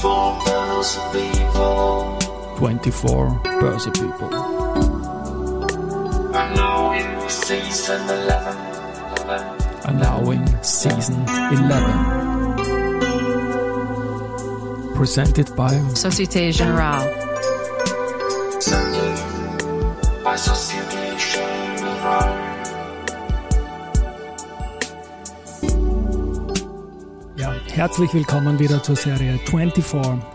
24 people. 24 People. And now in season 11. 11. Are now in season 11. Presented by Société Générale. Herzlich willkommen wieder zur Serie 24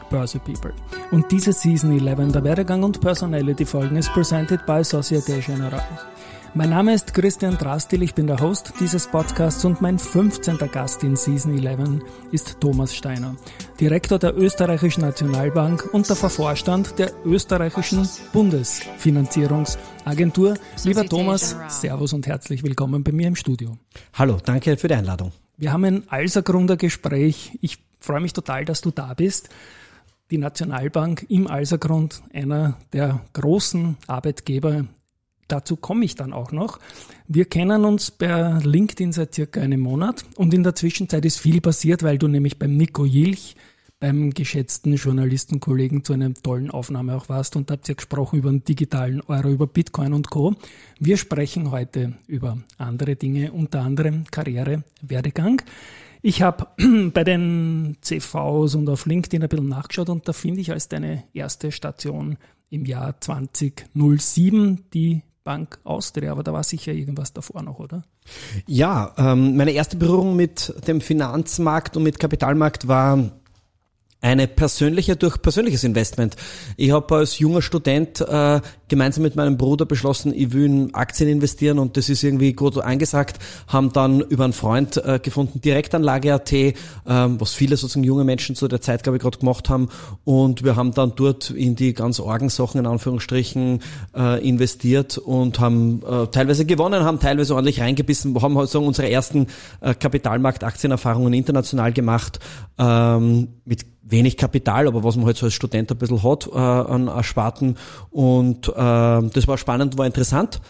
Börse People. Und diese Season 11 der Werdegang und Personality Folgen ist presented by Societe Generale. Mein Name ist Christian Drastil, ich bin der Host dieses Podcasts und mein 15. Gast in Season 11 ist Thomas Steiner, Direktor der Österreichischen Nationalbank und der Vorstand der österreichischen Bundesfinanzierungsagentur. Lieber Thomas. Servus und herzlich willkommen bei mir im Studio. Hallo, danke für die Einladung. Wir haben ein Alsergrunder Gespräch. Ich freue mich total, dass du da bist. Die Nationalbank im Alsergrund, einer der großen Arbeitgeber. Dazu komme ich dann auch noch. Wir kennen uns per LinkedIn seit circa einem Monat und in der Zwischenzeit ist viel passiert, weil du nämlich beim Nico Jilch, beim geschätzten Journalistenkollegen zu einer tollen Aufnahme auch warst und habt ihr gesprochen über den digitalen Euro, über Bitcoin und Co. Wir sprechen heute über andere Dinge, unter anderem Karriere, Werdegang. Ich habe bei den CVs und auf LinkedIn ein bisschen nachgeschaut und da finde ich als deine erste Station im Jahr 2007 die Bank Austria, aber da war sicher irgendwas davor noch, oder? Ja, ähm, meine erste Berührung mit dem Finanzmarkt und mit Kapitalmarkt war eine persönliche durch persönliches Investment. Ich habe als junger Student äh, gemeinsam mit meinem Bruder beschlossen, ich will in Aktien investieren und das ist irgendwie gut angesagt, haben dann über einen Freund äh, gefunden, Direktanlage.at, ähm, was viele sozusagen junge Menschen zu der Zeit, glaube ich, gerade gemacht haben und wir haben dann dort in die ganz Orgensachen in Anführungsstrichen äh, investiert und haben äh, teilweise gewonnen, haben teilweise ordentlich reingebissen, haben halt so unsere ersten äh, Kapitalmarkt-Aktienerfahrungen international gemacht, ähm, mit wenig Kapital, aber was man halt so als Student ein bisschen hat äh, an Ersparten. Und äh, das war spannend, war interessant.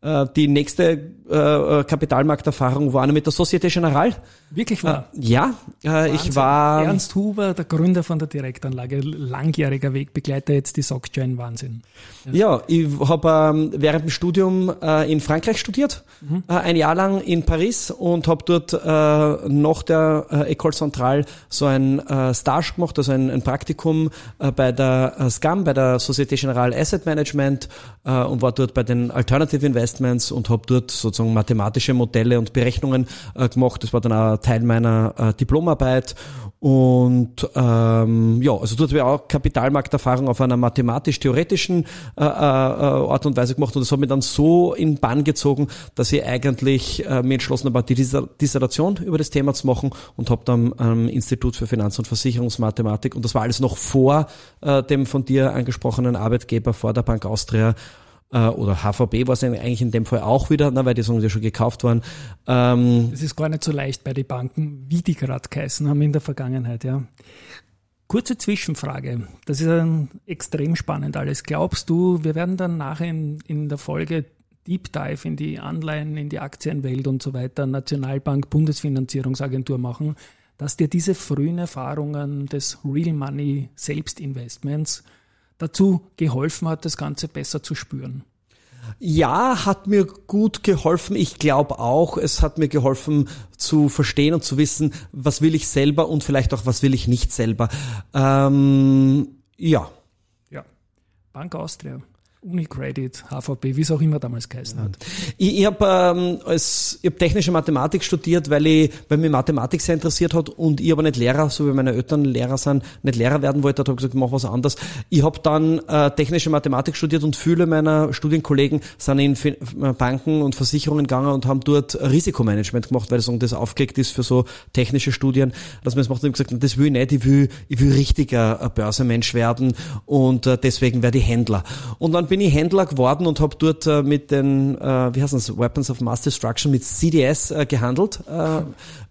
Äh, die nächste äh, äh, Kapitalmarkterfahrung war mit der Societe Generale. Wirklich wahr. Ja, äh, ich war Ernst Huber, der Gründer von der Direktanlage, langjähriger Wegbegleiter, jetzt die SocGen, Wahnsinn. Ja, ich habe ähm, während dem Studium äh, in Frankreich studiert, äh, ein Jahr lang in Paris und habe dort äh, nach der äh, École Centrale so ein äh, Stage gemacht, also ein, ein Praktikum äh, bei der äh, SCAM, bei der Societe Generale Asset Management äh, und war dort bei den Alternative Investments und habe dort sozusagen mathematische Modelle und Berechnungen äh, gemacht. Das war dann auch Teil meiner äh, Diplomarbeit. Und ähm, ja, also dort habe ich auch Kapitalmarkterfahrung auf einer mathematisch-theoretischen äh, äh, Art und Weise gemacht. Und das hat mich dann so in Bann gezogen, dass ich eigentlich äh, mir entschlossen habe, die Dissertation über das Thema zu machen und habe dann am Institut für Finanz- und Versicherungsmathematik. Und das war alles noch vor äh, dem von dir angesprochenen Arbeitgeber, vor der Bank Austria äh, oder HVB war es eigentlich in dem Fall auch wieder, na, weil die sagen, die schon gekauft waren. Ähm, Es ist gar nicht so leicht bei den Banken, wie die gerade geheißen haben in der Vergangenheit, ja. Kurze Zwischenfrage. Das ist ein extrem spannend alles. Glaubst du, wir werden dann nachher in, in der Folge Deep Dive in die Anleihen, in die Aktienwelt und so weiter, Nationalbank, Bundesfinanzierungsagentur machen, dass dir diese frühen Erfahrungen des Real Money Selbstinvestments dazu geholfen hat, das Ganze besser zu spüren? Ja, hat mir gut geholfen. Ich glaube auch, es hat mir geholfen zu verstehen und zu wissen, was will ich selber und vielleicht auch, was will ich nicht selber. Ähm, ja. Ja. Bank Austria, Unicredit, HVB, wie es auch immer damals geheißen hat. Ich, ich habe ähm, als ich hab technische Mathematik studiert, weil ich, weil mich Mathematik sehr interessiert hat und ich aber nicht Lehrer, so wie meine Eltern Lehrer sind, nicht Lehrer werden wollte, habe gesagt, mach was anderes. Ich habe dann äh, technische Mathematik studiert und viele meiner Studienkollegen sind in Banken und Versicherungen gegangen und haben dort Risikomanagement gemacht, weil das, das aufgelegt ist für so technische Studien, dass man das macht. Und ich gesagt, das will ich nicht, ich will, ich will richtiger äh, Börsenmensch werden und äh, deswegen werde ich Händler. Und dann bin ich Händler geworden und habe dort äh, mit den, äh, wie heißt das, Weapons of Mass Destruction, mit CDS äh, gehandelt. Äh,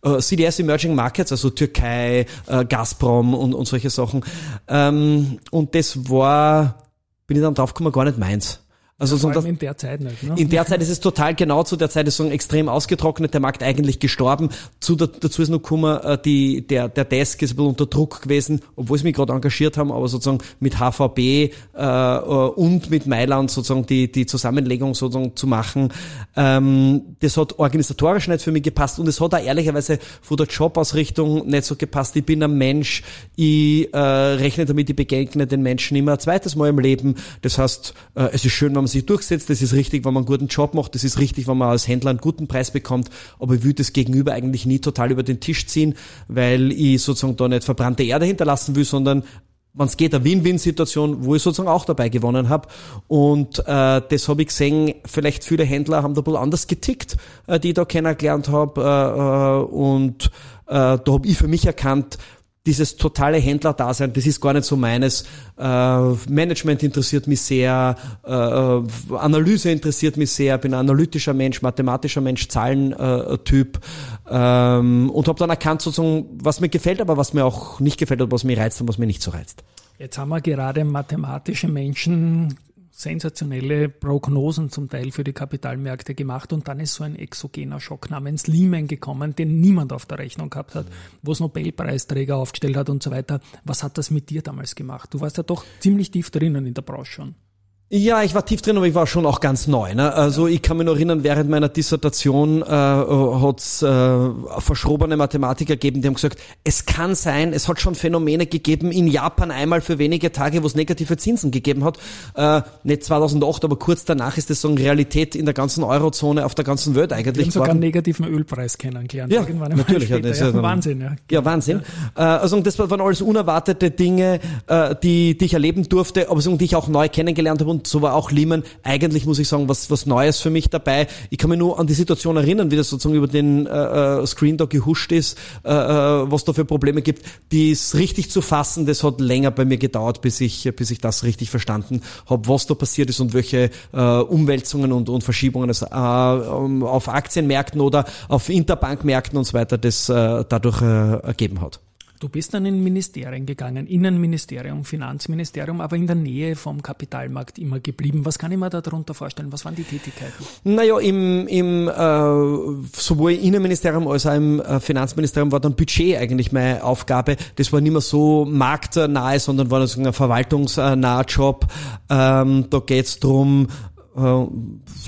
äh, CDS Emerging Markets, also Türkei, äh, Gazprom und, und solche Sachen. Ähm, und das war, bin ich dann draufgekommen, gar nicht meins. Also so in der Zeit nicht. Ne? in der Zeit ist es total genau zu der Zeit ist so extrem ausgetrocknet, der Markt eigentlich gestorben. Zu, dazu ist noch gekommen, äh, die, der, der Desk ist ein bisschen unter Druck gewesen, obwohl sie mich gerade engagiert haben, aber sozusagen mit HVB äh, äh, und mit Mailand sozusagen die, die Zusammenlegung sozusagen zu machen. Ähm, das hat organisatorisch nicht für mich gepasst und es hat auch ehrlicherweise von der Jobausrichtung nicht so gepasst. Ich bin ein Mensch, ich äh, rechne damit, ich begegne den Menschen immer ein zweites Mal im Leben. Das heißt, äh, es ist schön, wenn man sich durchsetzt, es ist richtig, wenn man einen guten Job macht, es ist richtig, wenn man als Händler einen guten Preis bekommt, aber ich will das Gegenüber eigentlich nie total über den Tisch ziehen, weil ich sozusagen da nicht verbrannte Erde hinterlassen will, sondern wenn es geht, eine Win-Win-Situation, wo ich sozusagen auch dabei gewonnen habe. Und äh, das habe ich gesehen, vielleicht viele Händler haben da bisschen anders getickt, äh, die ich da kennengelernt habe. Äh, äh, und äh, da habe ich für mich erkannt, dieses totale Händler-Dasein, das ist gar nicht so meines. Äh, Management interessiert mich sehr, äh, Analyse interessiert mich sehr, bin ein analytischer Mensch, mathematischer Mensch, Zahlentyp ähm, und habe dann erkannt sozusagen, was mir gefällt, aber was mir auch nicht gefällt und was mir reizt und was mir nicht so reizt. Jetzt haben wir gerade mathematische Menschen sensationelle Prognosen zum Teil für die Kapitalmärkte gemacht und dann ist so ein exogener Schock namens Lehman gekommen, den niemand auf der Rechnung gehabt hat, wo es Nobelpreisträger aufgestellt hat und so weiter. Was hat das mit dir damals gemacht? Du warst ja doch ziemlich tief drinnen in der Branche schon. Ja, ich war tief drin, aber ich war schon auch ganz neu. Ne? Also ich kann mich noch erinnern, während meiner Dissertation äh, hat es äh, verschrobene Mathematiker gegeben, die haben gesagt, es kann sein, es hat schon Phänomene gegeben in Japan einmal für wenige Tage, wo es negative Zinsen gegeben hat. Äh, nicht 2008, aber kurz danach ist das so eine Realität in der ganzen Eurozone, auf der ganzen Welt eigentlich. Wir haben sogar einen negativen Ölpreis kennengelernt. Ja, natürlich. Ja, das ja, ist, Wahnsinn. Ja, ja Wahnsinn. Ja. Äh, also das waren alles unerwartete Dinge, äh, die, die ich erleben durfte, aber so, die ich auch neu kennengelernt habe und so war auch Lehman eigentlich, muss ich sagen, was, was Neues für mich dabei. Ich kann mich nur an die Situation erinnern, wie das sozusagen über den äh, äh Screen da gehuscht ist, äh, äh, was da für Probleme gibt. Die ist richtig zu fassen, das hat länger bei mir gedauert, bis ich, bis ich das richtig verstanden habe, was da passiert ist und welche äh, Umwälzungen und, und Verschiebungen es äh, auf Aktienmärkten oder auf Interbankmärkten und so weiter das äh, dadurch äh, ergeben hat. Du bist dann in Ministerien gegangen, Innenministerium, Finanzministerium, aber in der Nähe vom Kapitalmarkt immer geblieben. Was kann ich mir da darunter vorstellen? Was waren die Tätigkeiten? Naja, im, im äh, sowohl Innenministerium als auch im äh, Finanzministerium war dann Budget eigentlich meine Aufgabe. Das war nicht mehr so marktnahe, sondern war ein verwaltungsnaher Job. Ähm, da geht's drum äh,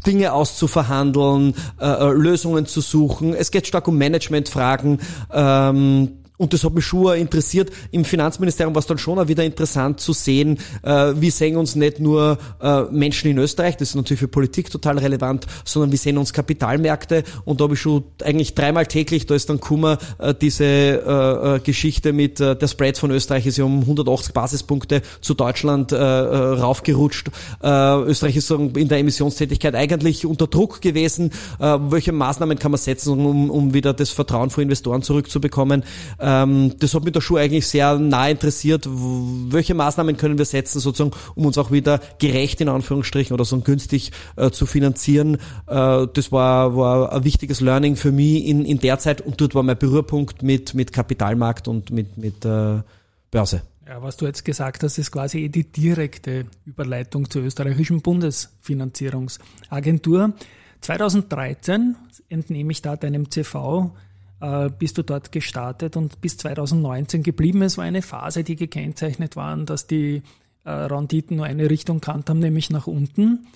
Dinge auszuverhandeln, äh, äh, Lösungen zu suchen. Es geht stark um Managementfragen. Ähm, und das hat mich schon interessiert. Im Finanzministerium war es dann schon auch wieder interessant zu sehen, äh, wie sehen uns nicht nur äh, Menschen in Österreich, das ist natürlich für Politik total relevant, sondern wie sehen uns Kapitalmärkte. Und da habe ich schon eigentlich dreimal täglich, da ist dann Kummer, äh, diese äh, äh, Geschichte mit äh, der Spread von Österreich ist ja um 180 Basispunkte zu Deutschland äh, äh, raufgerutscht. Äh, Österreich ist in der Emissionstätigkeit eigentlich unter Druck gewesen. Äh, welche Maßnahmen kann man setzen, um, um wieder das Vertrauen von Investoren zurückzubekommen? Ähm, das hat mich da schon eigentlich sehr nah interessiert. Welche Maßnahmen können wir setzen, sozusagen, um uns auch wieder gerecht in Anführungsstrichen oder so günstig äh, zu finanzieren? Äh, das war, war ein wichtiges Learning für mich in, in der Zeit und dort war mein Berührpunkt mit, mit Kapitalmarkt und mit, mit äh, Börse. Ja, was du jetzt gesagt hast, ist quasi die direkte Überleitung zur österreichischen Bundesfinanzierungsagentur. 2013 entnehme ich da deinem CV bist du dort gestartet und bis 2019 geblieben. Es war eine Phase, die gekennzeichnet waren, dass die äh, Renditen nur eine Richtung kannt haben, nämlich nach unten.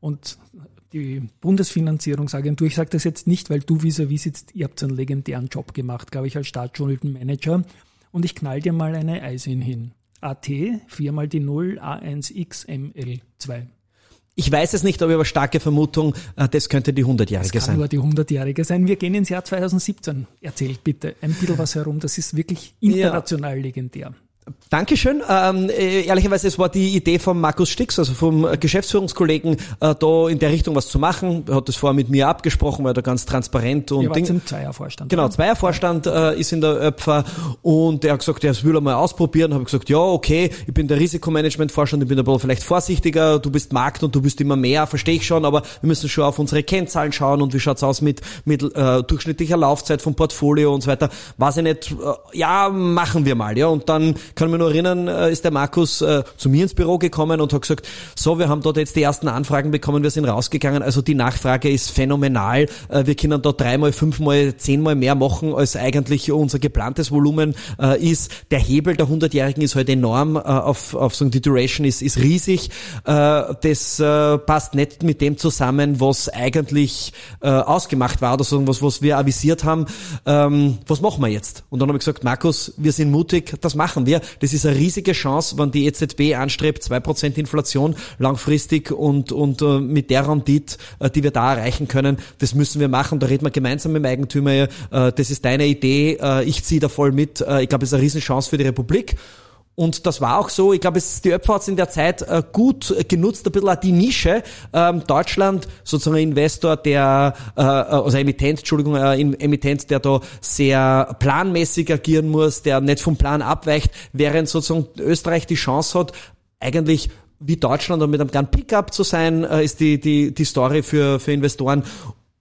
Und die Bundesfinanzierungsagentur, ich sage das jetzt nicht, weil du vis-à-vis sitzt, ihr habt einen legendären Job gemacht, glaube ich, als Staatsschuldenmanager. Und ich knall dir mal eine Eisin hin. AT, viermal die 0, A1XML2. Ich weiß es nicht, aber ich habe eine starke Vermutung, äh, das könnte die 100-Jährige sein. Das kann nur die 100-Jährige sein. Wir gehen ins Jahr 2017. Erzählt bitte ein bisschen was herum. Das ist wirklich international ja. legendär. Dankeschön. Ähm, äh, ehrlicherweise, es war die Idee von Markus Stix, also vom Geschäftsführungskollegen, äh, da in der Richtung was zu machen. Er hat das vorher mit mir abgesprochen, war da ganz transparent und Ding. im Zweiervorstand. Genau, Zweiervorstand äh, ist in der Öpfer und er hat gesagt, ja, das will er mal ausprobieren. Habe ich gesagt, ja, okay, ich bin der Risikomanagement-Vorstand, ich bin aber vielleicht vorsichtiger, du bist Markt und du bist immer mehr, verstehe ich schon, aber wir müssen schon auf unsere Kennzahlen schauen und wie schaut's aus mit, mit äh, durchschnittlicher Laufzeit vom Portfolio und so weiter. Weiß ich nicht, äh, ja, machen wir mal, ja, und dann kann mich nur erinnern, äh, ist der Markus äh, zu mir ins Büro gekommen und hat gesagt, so, wir haben dort jetzt die ersten Anfragen bekommen, wir sind rausgegangen, also die Nachfrage ist phänomenal, äh, wir können dort dreimal, fünfmal, zehnmal mehr machen, als eigentlich unser geplantes Volumen ist. Der Hebel der 100-Jährigen ist halt enorm, auf, auf so die Duration ist, ist riesig. Das passt nicht mit dem zusammen, was eigentlich ausgemacht war oder so, was, was wir avisiert haben. Ähm, was machen wir jetzt? Und dann habe ich gesagt, Markus, wir sind mutig, das machen wir. Das ist eine riesige Chance, wenn die EZB anstrebt, zwei Prozent Inflation langfristig und, und äh, mit der Rendite, äh, die wir da erreichen können, das müssen wir machen. Da reden wir gemeinsam mit dem Eigentümer. Äh, das ist deine Idee, äh, ich ziehe da voll mit. Äh, ich glaube, es ist eine Riesenchance für die Republik. Und das war auch so. Ich glaube, es, die Öpfer hat es in der Zeit äh, gut genutzt, ein bisschen auch die Nische. Ähm, Deutschland, sozusagen ein Investor, der, äh, also Emittent, Entschuldigung, äh, Emittent, der da sehr planmäßig agieren muss, der nicht vom Plan abweicht, während sozusagen Österreich die Chance hat, eigentlich wie Deutschland und mit einem kleinen Pickup zu sein, äh, ist die, die, die Story für, für Investoren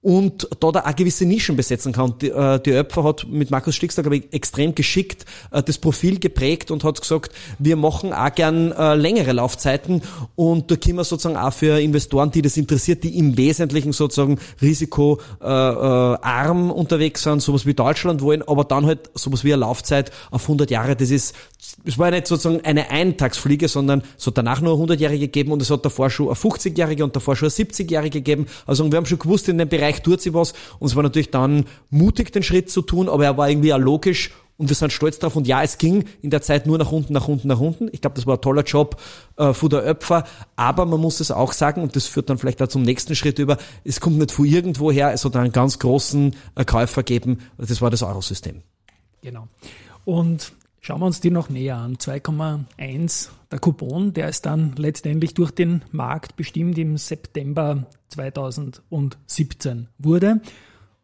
und da da auch gewisse Nischen besetzen kann. Die, äh, die Öpfer hat mit Markus Stickster, glaube ich, extrem geschickt äh, das Profil geprägt und hat gesagt, wir machen auch gern äh, längere Laufzeiten und da können wir sozusagen auch für Investoren, die das interessiert, die im Wesentlichen sozusagen risikoarm äh, unterwegs sind, sowas wie Deutschland wollen, aber dann halt sowas wie eine Laufzeit auf 100 Jahre, das ist, es war nicht sozusagen eine Eintagsfliege, sondern es hat danach nur 100-Jährige gegeben und es hat davor schon eine 50-Jährige und davor schon eine 70-Jährige gegeben. Also wir haben schon gewusst, in dem Bereich tut sie was. Und es war natürlich dann mutig, den Schritt zu tun, aber er war irgendwie auch logisch und wir sind stolz drauf. Und ja, es ging in der Zeit nur nach unten, nach unten, nach unten. Ich glaube, das war ein toller Job äh, von der Öpfer. Aber man muss es auch sagen, und das führt dann vielleicht auch zum nächsten Schritt über, es kommt nicht von irgendwo her, es hat einen ganz großen äh, Käufer gegeben. Das war das Eurosystem. Genau. Und Schauen wir uns die noch näher an. 2,1 der Coupon, der ist dann letztendlich durch den Markt bestimmt im September 2017 wurde.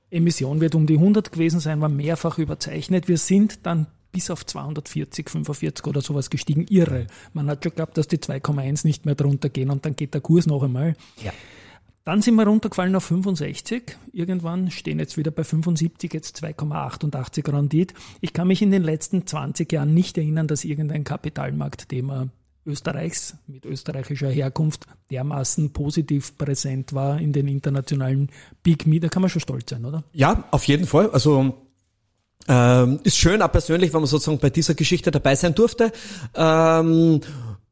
Emission wird um die 100 gewesen sein, war mehrfach überzeichnet. Wir sind dann bis auf 240, 45 oder sowas gestiegen. Irre. Man hat schon geglaubt, dass die 2,1 nicht mehr drunter gehen und dann geht der Kurs noch einmal. Ja. Dann sind wir runtergefallen auf 65. Irgendwann stehen jetzt wieder bei 75, jetzt 2,88 Rendit. Ich kann mich in den letzten 20 Jahren nicht erinnern, dass irgendein Kapitalmarktthema Österreichs mit österreichischer Herkunft dermaßen positiv präsent war in den internationalen Big Me. Da kann man schon stolz sein, oder? Ja, auf jeden Fall. Also ähm, ist schön, auch persönlich, wenn man sozusagen bei dieser Geschichte dabei sein durfte. Ähm,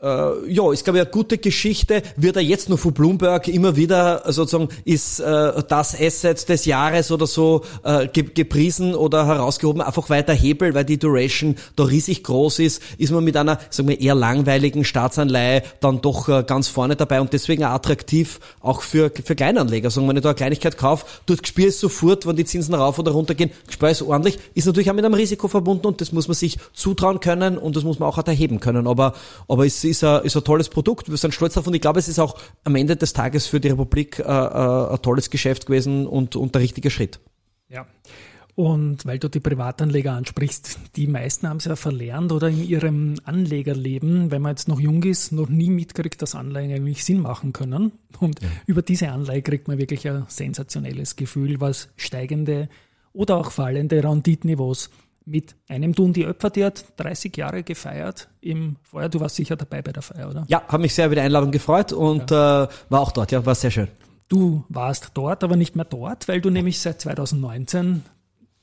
äh, ja, ist glaube ich eine gute Geschichte, wird er jetzt noch von Bloomberg immer wieder sozusagen ist äh, das Asset des Jahres oder so äh, gepriesen oder herausgehoben, einfach weiter Hebel, weil die Duration da riesig groß ist, ist man mit einer, sagen wir, eher langweiligen Staatsanleihe dann doch äh, ganz vorne dabei und deswegen attraktiv auch für, für Kleinanleger. Sagen, wenn ich da eine Kleinigkeit kaufe, dort gespür es sofort, wenn die Zinsen rauf oder runter gehen, gespür es ordentlich, ist natürlich auch mit einem Risiko verbunden und das muss man sich zutrauen können und das muss man auch erheben können. Aber, aber es ist ein, ist ein tolles Produkt. Wir sind stolz darauf und ich glaube, es ist auch am Ende des Tages für die Republik äh, äh, ein tolles Geschäft gewesen und, und der richtige Schritt. Ja. Und weil du die Privatanleger ansprichst, die meisten haben es ja verlernt oder in ihrem Anlegerleben, wenn man jetzt noch jung ist, noch nie mitkriegt, dass Anleihen eigentlich Sinn machen können. Und ja. über diese Anleihe kriegt man wirklich ein sensationelles Gefühl, was steigende oder auch fallende Renditniveaus mit einem tun die Öpfer, die hat 30 Jahre gefeiert im Feuer. Du warst sicher dabei bei der Feier, oder? Ja, habe mich sehr über die Einladung gefreut und ja. äh, war auch dort, ja, war sehr schön. Du warst dort, aber nicht mehr dort, weil du nämlich seit 2019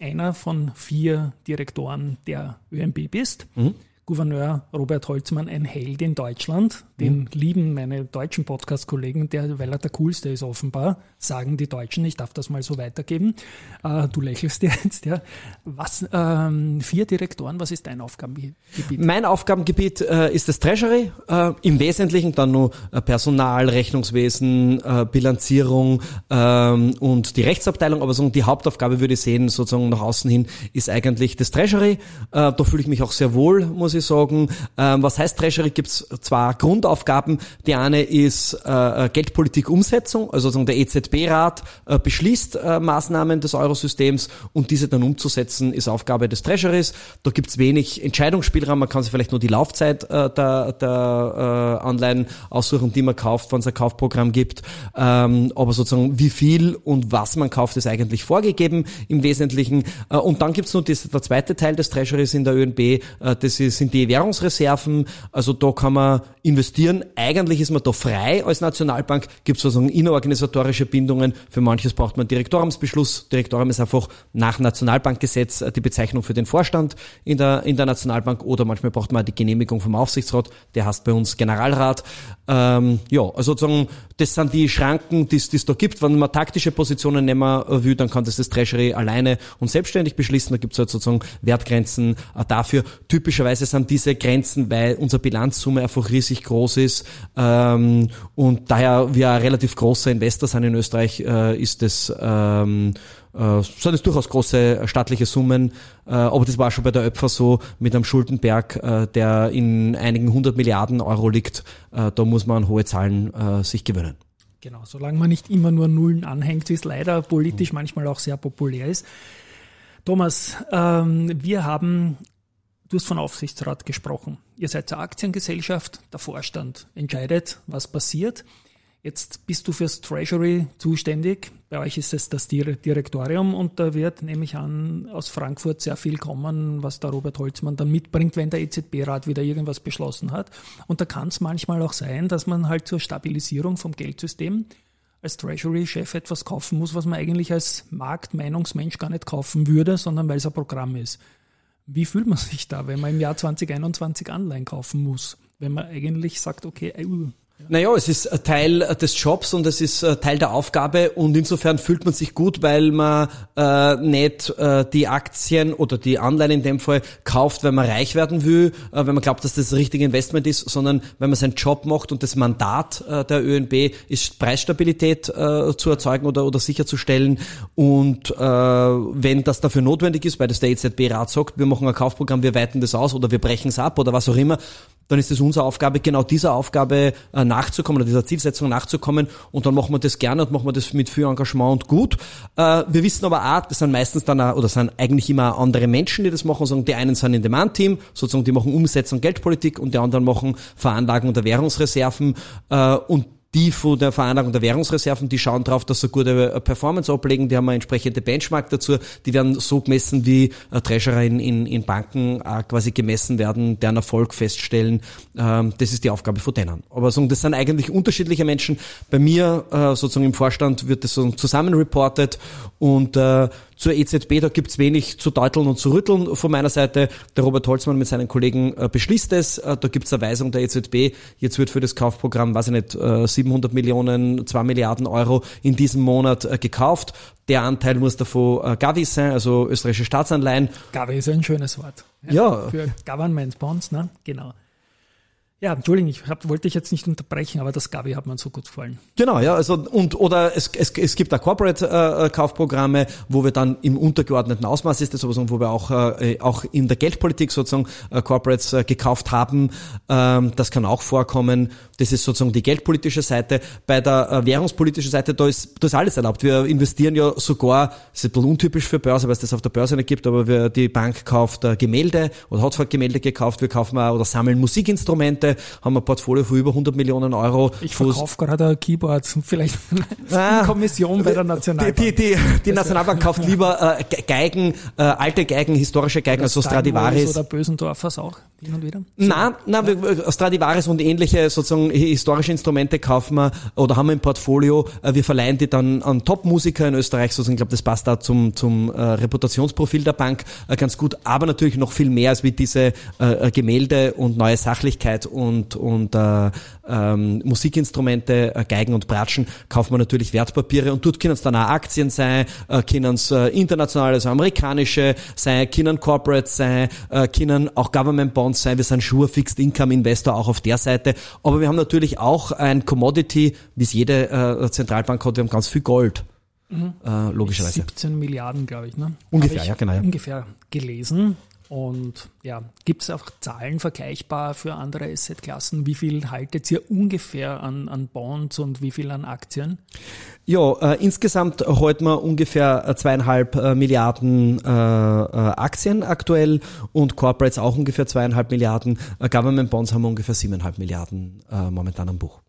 einer von vier Direktoren der ÖMB bist. Mhm. Gouverneur Robert Holzmann ein Held in Deutschland. Den mhm. lieben meine deutschen Podcast-Kollegen, der, weil er der coolste ist offenbar, sagen die Deutschen. Ich darf das mal so weitergeben. Äh, du lächelst jetzt, ja. Was, ähm, vier Direktoren, was ist dein Aufgabengebiet? Mein Aufgabengebiet äh, ist das Treasury. Äh, Im Wesentlichen dann nur äh, Personal, Rechnungswesen, äh, Bilanzierung ähm, und die Rechtsabteilung. Aber so die Hauptaufgabe würde ich sehen, sozusagen nach außen hin, ist eigentlich das Treasury. Äh, da fühle ich mich auch sehr wohl, muss ich sagen. Ähm, was heißt Treasury? Gibt es zwei Grundaufgaben. Die eine ist äh, Geldpolitik-Umsetzung, also sozusagen der EZB-Rat äh, beschließt äh, Maßnahmen des Eurosystems und diese dann umzusetzen, ist Aufgabe des Treasuries. Da gibt es wenig Entscheidungsspielraum. Man kann sich vielleicht nur die Laufzeit äh, der, der äh, Anleihen aussuchen, die man kauft, wenn es ein Kaufprogramm gibt. Ähm, aber sozusagen wie viel und was man kauft, ist eigentlich vorgegeben im Wesentlichen. Äh, und dann gibt es noch das, der zweite Teil des Treasuries in der ÖNB, äh, das sind sind die Währungsreserven. Also da kann man investieren. Eigentlich ist man da frei als Nationalbank. Gibt es sozusagen innerorganisatorische Bindungen. Für manches braucht man Direktoriumsbeschluss. Direktorium ist einfach nach Nationalbankgesetz die Bezeichnung für den Vorstand in der, in der Nationalbank oder manchmal braucht man die Genehmigung vom Aufsichtsrat. Der heißt bei uns Generalrat. Ähm, ja, also sozusagen, das sind die Schranken, die es da gibt. Wenn man taktische Positionen nehmen will, dann kann das das Treasury alleine und selbstständig beschließen. Da gibt es halt sozusagen Wertgrenzen äh, dafür. Typischerweise sind diese Grenzen, weil unsere Bilanzsumme einfach riesig groß ist ähm, und daher wir ein relativ großer Investor sind in Österreich, äh, ist das ähm, äh, sind es durchaus große staatliche Summen, äh, aber das war schon bei der Öpfer so mit einem Schuldenberg, äh, der in einigen hundert Milliarden Euro liegt. Äh, da muss man an hohe Zahlen äh, sich gewöhnen. Genau, solange man nicht immer nur Nullen anhängt, wie es leider politisch manchmal auch sehr populär ist. Thomas, ähm, wir haben, du hast von Aufsichtsrat gesprochen. Ihr seid zur Aktiengesellschaft, der Vorstand entscheidet, was passiert. Jetzt bist du fürs Treasury zuständig. Bei euch ist es das Direktorium und da wird, nehme ich an, aus Frankfurt sehr viel kommen, was der Robert Holzmann dann mitbringt, wenn der EZB-Rat wieder irgendwas beschlossen hat. Und da kann es manchmal auch sein, dass man halt zur Stabilisierung vom Geldsystem als Treasury-Chef etwas kaufen muss, was man eigentlich als Marktmeinungsmensch gar nicht kaufen würde, sondern weil es ein Programm ist. Wie fühlt man sich da, wenn man im Jahr 2021 Anleihen kaufen muss? Wenn man eigentlich sagt, okay, naja, es ist Teil des Jobs und es ist Teil der Aufgabe und insofern fühlt man sich gut, weil man äh, nicht äh, die Aktien oder die Anleihen in dem Fall kauft, weil man reich werden will, äh, wenn man glaubt, dass das das richtige Investment ist, sondern wenn man seinen Job macht und das Mandat äh, der ÖNB ist, Preisstabilität äh, zu erzeugen oder, oder sicherzustellen. Und äh, wenn das dafür notwendig ist, weil das der EZB-Rat sagt, wir machen ein Kaufprogramm, wir weiten das aus oder wir brechen es ab oder was auch immer, dann ist es unsere Aufgabe, genau dieser Aufgabe äh, nachzukommen oder dieser Zielsetzung nachzukommen. Und dann machen wir das gerne und machen wir das mit viel Engagement und gut. Äh, wir wissen aber auch, das sind meistens dann auch, oder sind eigentlich immer andere Menschen, die das machen, sagen, die einen sind in Demand-Team, sozusagen die machen Umsetzung Geldpolitik und die anderen machen Veranlagung der Währungsreserven äh, und die von der Veranlagung der Währungsreserven, die schauen drauf, dass sie gute äh, Performance ablegen, die haben eine entsprechende Benchmark dazu, die werden so gemessen, wie äh, Treasurer in, in, in Banken äh, quasi gemessen werden, deren Erfolg feststellen. Ähm, das ist die Aufgabe von denen. Aber so, das sind eigentlich unterschiedliche Menschen. Bei mir sozusagen im Vorstand wird das so zusammen reported und zur EZB, da gibt's wenig zu deuteln und zu rütteln von meiner Seite. Der Robert Holzmann mit seinen Kollegen äh, beschließt es. Äh, da gibt's eine Weisung der EZB. Jetzt wird für das Kaufprogramm, weiß ich nicht, äh, 700 Millionen, 2 Milliarden Euro in diesem Monat äh, gekauft. Der Anteil muss davon äh, Gavi sein, also österreichische Staatsanleihen. Gavi ist ein schönes Wort. Ja. ja. Für Government Bonds, ne? Genau. Ja, Entschuldigung, ich hab, wollte dich jetzt nicht unterbrechen, aber das Gabi hat mir so gut gefallen. Genau, ja, also und oder es, es, es gibt da Corporate-Kaufprogramme, äh, wo wir dann im untergeordneten Ausmaß ist das aber wo wir auch äh, auch in der Geldpolitik sozusagen äh, Corporates äh, gekauft haben. Ähm, das kann auch vorkommen. Das ist sozusagen die geldpolitische Seite. Bei der äh, währungspolitischen Seite da ist das ist alles erlaubt. Wir investieren ja sogar, das ist ein bisschen untypisch für Börse, weil es das auf der Börse nicht gibt, aber wir, die Bank kauft äh, Gemälde oder hat Gemälde gekauft. Wir kaufen auch oder sammeln Musikinstrumente Seite haben wir ein Portfolio von über 100 Millionen Euro. Ich verkaufe gerade ein Keyboard, vielleicht ah, Kommission bei der Nationalbank. Die, die, die, die Nationalbank kauft lieber äh, Geigen, äh, alte Geigen, historische Geigen, also Stradivaris. Oder Bösendorfers auch, hin und wieder? Nein, nein, wir, Stradivaris und ähnliche sozusagen historische Instrumente kaufen wir oder haben wir im Portfolio. Äh, wir verleihen die dann an Top-Musiker in Österreich, sozusagen, ich glaube, das passt da zum, zum äh, Reputationsprofil der Bank äh, ganz gut, aber natürlich noch viel mehr als wie diese äh, Gemälde und neue Sachlichkeit und, und äh, ähm, Musikinstrumente, äh, Geigen und Bratschen, kauft man natürlich Wertpapiere und dort können es dann auch Aktien sein, äh, können es äh, internationale, also amerikanische sein, können Corporates sein, äh, können auch Government Bonds sein. Wir sind Sure Fixed Income Investor auch auf der Seite. Aber wir haben natürlich auch ein Commodity, wie es jede äh, Zentralbank hat, wir haben ganz viel Gold. Mhm. Äh, logischerweise. 17 Milliarden, glaube ich, ne? Ungefähr, ja, genau. Ja. Ungefähr gelesen. Und ja, gibt es auch Zahlen vergleichbar für andere Assetklassen? Wie viel haltet ihr ungefähr an, an Bonds und wie viel an Aktien? Ja, äh, insgesamt halten wir ungefähr zweieinhalb äh, Milliarden äh, äh, Aktien aktuell und Corporates auch ungefähr zweieinhalb Milliarden. Äh, Government Bonds haben wir ungefähr siebeneinhalb Milliarden äh, momentan am Buch.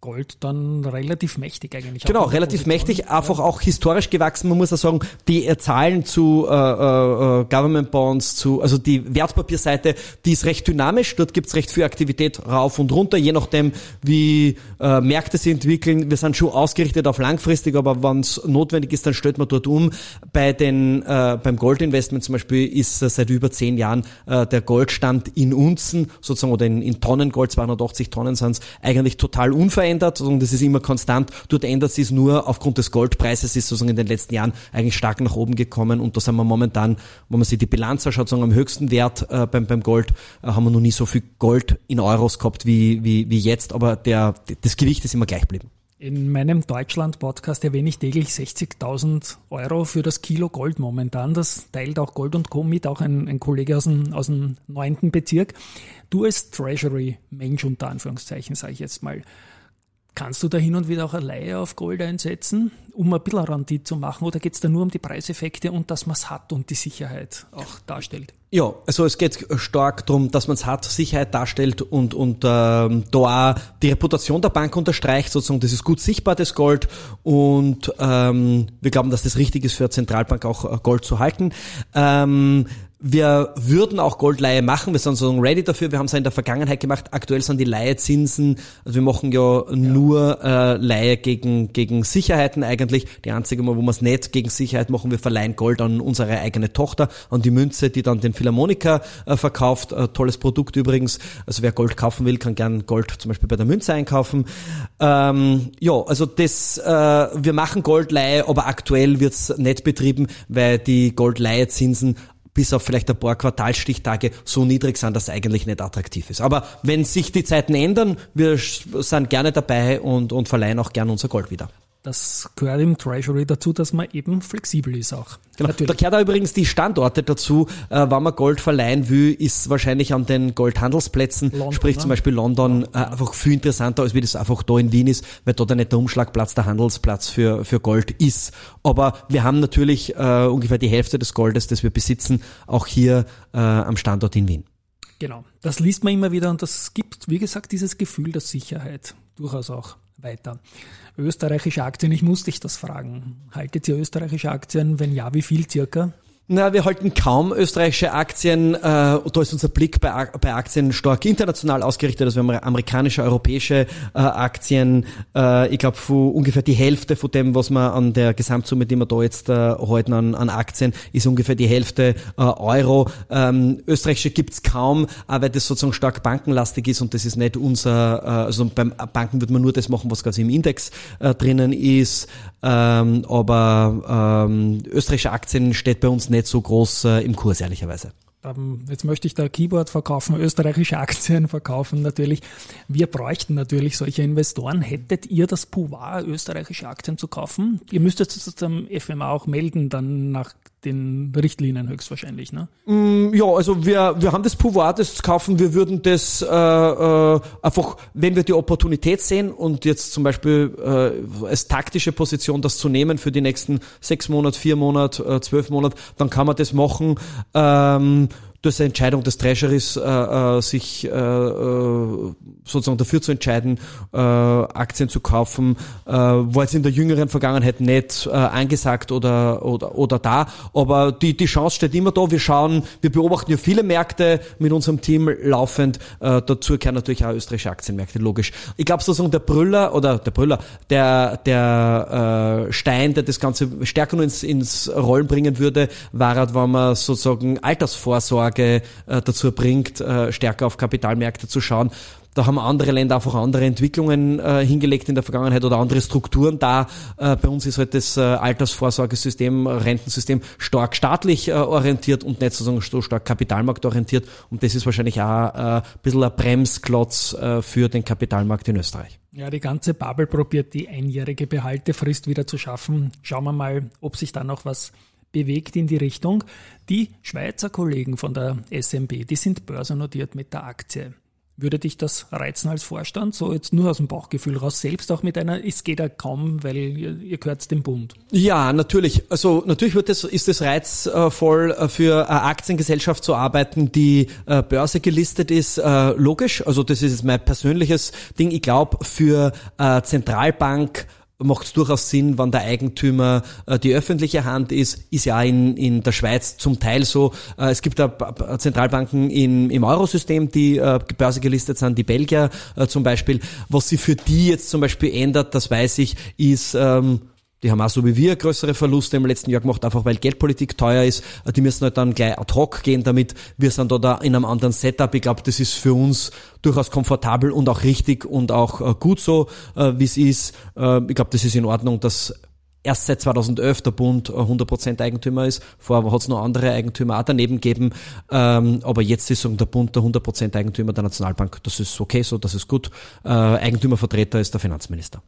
Gold dann relativ mächtig eigentlich. Genau, relativ mächtig, einfach auch historisch gewachsen. Man muss ja sagen, die Zahlen zu äh, äh, Government Bonds, zu, also die Wertpapierseite, die ist recht dynamisch. Dort gibt's recht viel Aktivität rauf und runter, je nachdem, wie äh, Märkte sich entwickeln. Wir sind schon ausgerichtet auf langfristig, aber wenn es notwendig ist, dann stellt man dort um. Bei den, äh, beim Goldinvestment zum Beispiel ist äh, seit über zehn Jahren äh, der Goldstand in Unzen, sozusagen, oder in, in Tonnen Gold, 280 Tonnen sind eigentlich total unverändert verändert, sondern das ist immer konstant. Dort ändert sich es nur aufgrund des Goldpreises, ist sozusagen in den letzten Jahren eigentlich stark nach oben gekommen und da sind wir momentan, wenn man sich die Bilanz anschaut, sagen am höchsten Wert äh, beim, beim Gold, äh, haben wir noch nie so viel Gold in Euros gehabt wie, wie, wie jetzt, aber der, das Gewicht ist immer gleich geblieben. In meinem Deutschland-Podcast erwähne ich täglich 60.000 Euro für das Kilo Gold momentan. Das teilt auch Gold und Co. mit, auch ein, ein Kollege aus dem, aus dem 9. Bezirk. Du als Treasury-Mensch unter Anführungszeichen, sage ich jetzt mal, Kannst du da hin und wieder auch eine Leihe auf Gold einsetzen, um ein bisschen Rendite zu machen, oder geht es da nur um die Preiseffekte und dass man es hat und die Sicherheit auch darstellt? Ja, also es geht stark darum, dass man es hat, Sicherheit darstellt und, und ähm, da auch die Reputation der Bank unterstreicht, sozusagen, das ist gut sichtbar, das Gold. Und ähm, wir glauben, dass das richtig ist für eine Zentralbank auch äh, Gold zu halten. Ähm, wir würden auch Goldleihe machen, wir sind so ready dafür, wir haben es ja in der Vergangenheit gemacht. Aktuell sind die Leihezinsen, also wir machen ja, ja. nur äh, Leihe gegen, gegen Sicherheiten eigentlich. Die einzige Mal, wo wir es nicht gegen Sicherheit machen, wir verleihen Gold an unsere eigene Tochter, an die Münze, die dann den Philharmoniker äh, verkauft. Äh, tolles Produkt übrigens. Also wer Gold kaufen will, kann gern Gold zum Beispiel bei der Münze einkaufen. Ähm, ja, also das, äh, wir machen Goldleihe, aber aktuell wird's nicht betrieben, weil die Goldleihezinsen bis auf vielleicht ein paar Quartalstichtage so niedrig sind, dass es eigentlich nicht attraktiv ist. Aber wenn sich die Zeiten ändern, wir sind gerne dabei und, und verleihen auch gerne unser Gold wieder. Das gehört im Treasury dazu, dass man eben flexibel ist auch. Genau. Da gehört da übrigens die Standorte dazu. Äh, wenn man Gold verleihen will, ist wahrscheinlich an den Goldhandelsplätzen, London, sprich ne? zum Beispiel London, äh, einfach viel interessanter, als wie das einfach da in Wien ist, weil dort nicht der Umschlagplatz, der Handelsplatz für, für Gold ist. Aber wir haben natürlich äh, ungefähr die Hälfte des Goldes, das wir besitzen, auch hier äh, am Standort in Wien. Genau, das liest man immer wieder und das gibt, wie gesagt, dieses Gefühl der Sicherheit durchaus auch weiter. Österreichische Aktien, ich muss dich das fragen. Haltet ihr österreichische Aktien? Wenn ja, wie viel circa? Na, wir halten kaum österreichische Aktien. Äh, da ist unser Blick bei, bei Aktien stark international ausgerichtet. Also wir haben amerikanische, europäische äh, Aktien. Äh, ich glaube, ungefähr die Hälfte von dem, was wir an der Gesamtsumme, die wir da jetzt äh, halten an, an Aktien, ist ungefähr die Hälfte äh, Euro. Ähm, österreichische gibt's kaum, aber das sozusagen stark bankenlastig ist und das ist nicht unser, äh, also beim Banken wird man nur das machen, was quasi im Index äh, drinnen ist. Ähm, aber ähm, österreichische Aktien steht bei uns nicht so groß äh, im Kurs, ehrlicherweise. Ähm, jetzt möchte ich da Keyboard verkaufen, österreichische Aktien verkaufen natürlich. Wir bräuchten natürlich solche Investoren. Hättet ihr das Pouvoir, österreichische Aktien zu kaufen? Ihr müsstet es zum FMA auch melden, dann nach den Richtlinien höchstwahrscheinlich, ne? Mm, ja, also wir, wir haben das Pouvoir, das zu kaufen. Wir würden das äh, äh, einfach, wenn wir die Opportunität sehen und jetzt zum Beispiel äh, als taktische Position das zu nehmen für die nächsten sechs Monate, vier Monate, äh, zwölf Monate, dann kann man das machen. Ähm, durch eine Entscheidung des Treasurys äh, äh, sich äh, äh, sozusagen dafür zu entscheiden, äh, Aktien zu kaufen, äh, war jetzt in der jüngeren Vergangenheit nicht äh, angesagt oder, oder, oder da, aber die, die Chance steht immer da. Wir schauen, wir beobachten ja viele Märkte mit unserem Team laufend. Äh, dazu gehören natürlich auch österreichische Aktienmärkte, logisch. Ich glaube sozusagen der Brüller oder der Brüller, der, der äh, Stein, der das Ganze stärker nur ins, ins Rollen bringen würde, war halt, wenn man sozusagen Altersvorsorge Nachfrage äh, dazu bringt, äh, stärker auf Kapitalmärkte zu schauen. Da haben andere Länder einfach andere Entwicklungen äh, hingelegt in der Vergangenheit oder andere Strukturen da. Äh, bei uns ist halt das äh, Altersvorsorgesystem, Rentensystem stark staatlich äh, orientiert und nicht sozusagen so stark kapitalmarktorientiert. Und das ist wahrscheinlich auch äh, ein bisschen ein Bremsklotz äh, für den Kapitalmarkt in Österreich. Ja, die ganze Bubble probiert die einjährige Behaltefrist wieder zu schaffen. Schauen wir mal, ob sich da noch was bewegt in die Richtung. Die Schweizer Kollegen von der SMB, die sind börsennotiert mit der Aktie. Würde dich das reizen als Vorstand, so jetzt nur aus dem Bauchgefühl raus, selbst auch mit einer, es geht ja kaum, weil ihr, ihr gehört dem Bund? Ja, natürlich. Also natürlich wird es, ist es reizvoll für eine Aktiengesellschaft zu arbeiten, die äh, Börse gelistet ist. Äh, logisch, also das ist mein persönliches Ding. Ich glaube, für äh, Zentralbank macht es durchaus Sinn, wenn der Eigentümer äh, die öffentliche Hand ist, ist ja in, in der Schweiz zum Teil so. Äh, es gibt da Zentralbanken in, im Eurosystem, die äh, börsegelistet sind, die Belgier äh, zum Beispiel. Was sie für die jetzt zum Beispiel ändert, das weiß ich, ist ähm, die haben auch so wie wir größere Verluste im letzten Jahr gemacht, einfach weil Geldpolitik teuer ist. Die müssen halt dann gleich ad hoc gehen damit. Wir sind da, da in einem anderen Setup. Ich glaube, das ist für uns durchaus komfortabel und auch richtig und auch äh, gut so, äh, wie es ist. Äh, ich glaube, das ist in Ordnung, dass erst seit 2011 der Bund 100% Eigentümer ist. Vorher hat es noch andere Eigentümer auch daneben gegeben. Ähm, aber jetzt ist der Bund der 100% Eigentümer der Nationalbank. Das ist okay so, das ist gut. Eigentümervertreter ist der Finanzminister.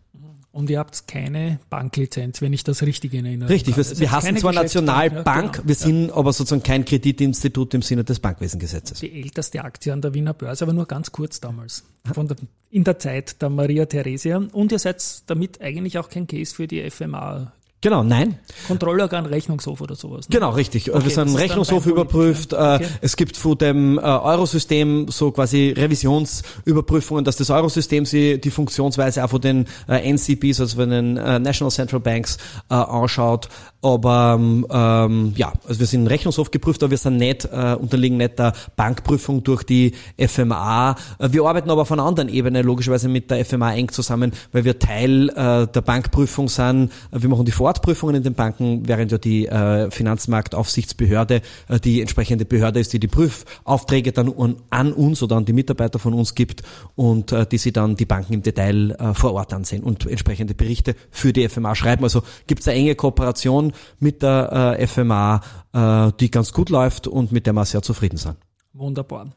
Und ihr habt keine Banklizenz, wenn ich das richtig erinnere. Richtig, wir, wir hassen zwar Nationalbank, genau. wir sind ja. aber sozusagen kein Kreditinstitut im Sinne des Bankwesengesetzes. Die älteste Aktie an der Wiener Börse, aber nur ganz kurz damals. Von der, in der Zeit der Maria Theresia. Und ihr seid damit eigentlich auch kein Case für die FMA Genau, nein. Kontrollorgan Rechnungshof oder sowas. Ne? Genau, richtig. Okay, wir sind Rechnungshof überprüft. Äh, okay. Es gibt von dem äh, Eurosystem so quasi Revisionsüberprüfungen, dass das Eurosystem sie die Funktionsweise auch von den äh, NCBs, also von den National Central Banks, anschaut. Aber ähm, ja, also wir sind Rechnungshof geprüft, aber wir sind nicht, äh, unterliegen nicht der Bankprüfung durch die FMA. Wir arbeiten aber auf einer anderen Ebene logischerweise mit der FMA eng zusammen, weil wir Teil äh, der Bankprüfung sind. Wir machen die Vorortprüfungen in den Banken, während ja die äh, Finanzmarktaufsichtsbehörde äh, die entsprechende Behörde ist, die die Prüfaufträge dann an uns oder an die Mitarbeiter von uns gibt und äh, die sie dann die Banken im Detail äh, vor Ort ansehen und entsprechende Berichte für die FMA schreiben. Also gibt es eine enge Kooperation mit der äh, FMA, äh, die ganz gut läuft und mit der wir sehr zufrieden sind. Wunderbar.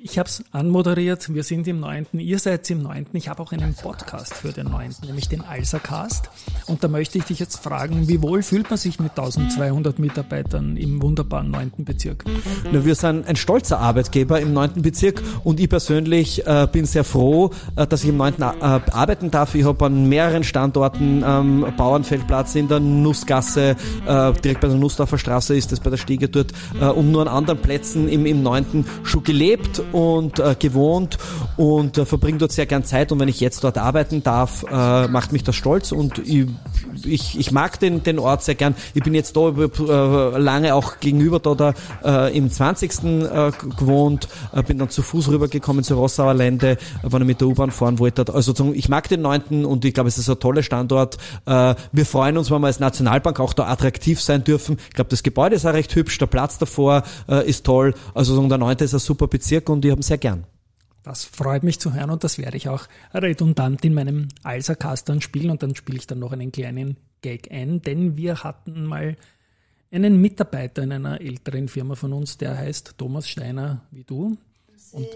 Ich habe es anmoderiert, wir sind im neunten, ihr seid im neunten. Ich habe auch einen Podcast für den neunten, nämlich den Alsercast. Und da möchte ich dich jetzt fragen, wie wohl fühlt man sich mit 1200 Mitarbeitern im wunderbaren neunten Bezirk? Na, wir sind ein stolzer Arbeitgeber im neunten Bezirk und ich persönlich äh, bin sehr froh, äh, dass ich im neunten äh, arbeiten darf. Ich habe an mehreren Standorten am ähm, Bauernfeldplatz in der Nussgasse, äh, direkt bei der Nussdorfer Straße ist das bei der Stiege dort äh, und nur an anderen Plätzen im, im neunten schon gelebt und äh, gewohnt und äh, verbringe dort sehr gern Zeit und wenn ich jetzt dort arbeiten darf, äh, macht mich das stolz und ich, ich, ich mag den, den Ort sehr gern. Ich bin jetzt da äh, lange auch gegenüber da, da äh, im 20. Äh, gewohnt, äh, bin dann zu Fuß rübergekommen zur Rossauer Lände, wenn ich mit der U-Bahn fahren wollte. Also ich mag den 9. und ich glaube, es ist ein toller Standort. Äh, wir freuen uns, wenn wir als Nationalbank auch da attraktiv sein dürfen. Ich glaube, das Gebäude ist auch recht hübsch, der Platz davor äh, ist toll. Also der 9. ist ein super Bezirk und und die haben sehr gern. Das freut mich zu hören und das werde ich auch redundant in meinem Alsa-Cast dann spielen und dann spiele ich dann noch einen kleinen Gag ein, denn wir hatten mal einen Mitarbeiter in einer älteren Firma von uns, der heißt Thomas Steiner wie du. Und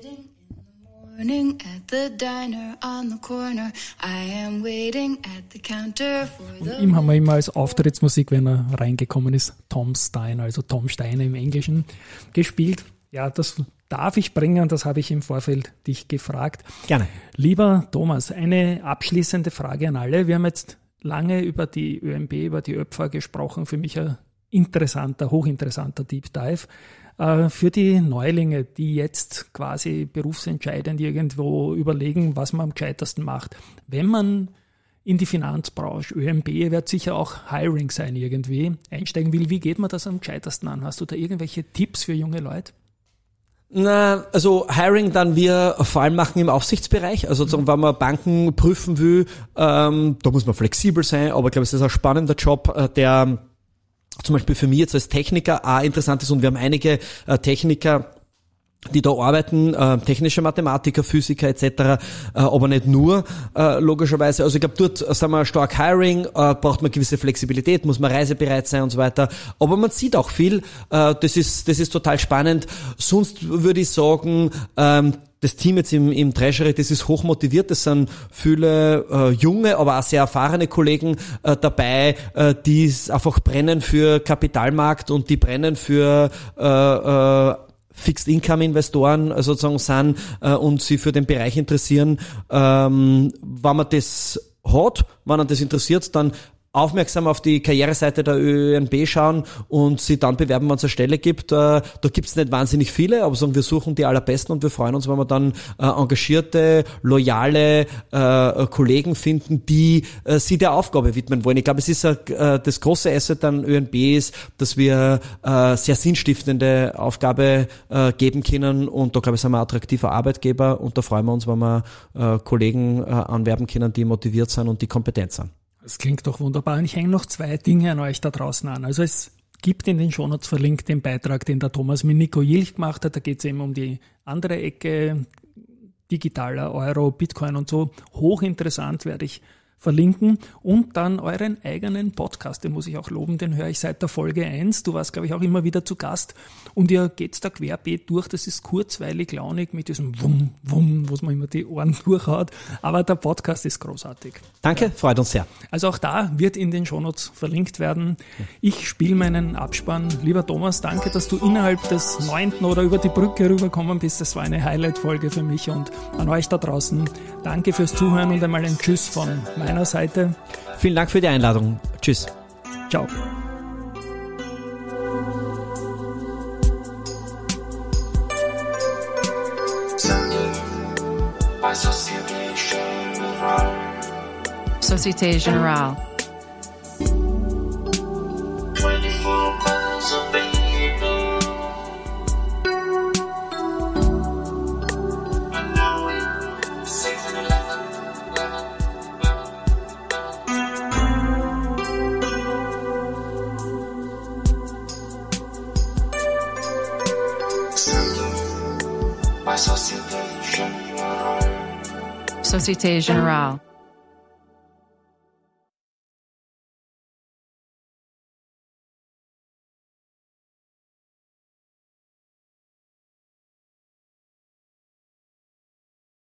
ihm haben wir immer als Auftrittsmusik, wenn er reingekommen ist, Tom Steiner, also Tom Steiner im Englischen, gespielt. Ja, das darf ich bringen? Das habe ich im Vorfeld dich gefragt. Gerne. Lieber Thomas, eine abschließende Frage an alle. Wir haben jetzt lange über die ÖMB, über die ÖPFA gesprochen. Für mich ein interessanter, hochinteressanter Deep Dive. Äh, für die Neulinge, die jetzt quasi berufsentscheidend irgendwo überlegen, was man am gescheitersten macht. Wenn man in die Finanzbranche, ÖMB wird sicher auch Hiring sein irgendwie, einsteigen will, wie geht man das am gescheitersten an? Hast du da irgendwelche Tipps für junge Leute? Na, also Hiring dann wir vor allem machen im Aufsichtsbereich. Also sozusagen, wenn man Banken prüfen will, ähm, da muss man flexibel sein, aber ich glaube, es ist ein spannender Job, äh, der zum Beispiel für mich jetzt als Techniker auch interessant ist und wir haben einige äh, Techniker, die da arbeiten, äh, technische Mathematiker, Physiker etc., äh, aber nicht nur, äh, logischerweise. Also ich glaube, dort äh, sind wir stark Hiring, äh, braucht man gewisse Flexibilität, muss man reisebereit sein und so weiter. Aber man sieht auch viel, äh, das, ist, das ist total spannend. Sonst würde ich sagen, ähm, das Team jetzt im, im Treasury, das ist hochmotiviert, das sind viele äh, junge, aber auch sehr erfahrene Kollegen äh, dabei, äh, die einfach brennen für Kapitalmarkt und die brennen für äh, äh, Fixed Income Investoren äh, sozusagen sind äh, und sie für den Bereich interessieren, ähm, wenn man das hat, wenn man das interessiert, dann aufmerksam auf die Karriereseite der ÖNB schauen und sie dann bewerben, wenn es eine Stelle gibt. Äh, da gibt es nicht wahnsinnig viele, aber sagen, wir suchen die allerbesten und wir freuen uns, wenn wir dann äh, engagierte, loyale äh, Kollegen finden, die sie der Aufgabe widmen wollen. Ich glaube, es ist das große Asset an ÖNB ist, dass wir sehr sinnstiftende Aufgabe geben können und da glaube ich sind wir attraktiver Arbeitgeber und da freuen wir uns, wenn wir Kollegen anwerben können, die motiviert sind und die kompetent sind. Das klingt doch wunderbar. Und ich hänge noch zwei Dinge an euch da draußen an. Also es gibt in den Shownotes verlinkt den Beitrag, den der Thomas mit Nico Jilch gemacht hat. Da geht es eben um die andere Ecke, digitaler Euro, Bitcoin und so. Hochinteressant werde ich verlinken und dann euren eigenen Podcast, den muss ich auch loben, den höre ich seit der Folge 1. Du warst, glaube ich, auch immer wieder zu Gast und ihr geht da querbeet durch. Das ist kurzweilig, launig mit diesem Wumm, Wumm, wo man immer die Ohren durchhaut. Aber der Podcast ist großartig. Danke, freut uns sehr. Also auch da wird in den Shownotes verlinkt werden. Ich spiele meinen Abspann. Lieber Thomas, danke, dass du innerhalb des neunten oder über die Brücke rübergekommen bist. Das war eine Highlight-Folge für mich und an euch da draußen. Danke fürs Zuhören und einmal ein Tschüss von meiner meiner Seite. Vielen Dank für die Einladung. Tschüss. Ciao. Société Générale. Société Générale.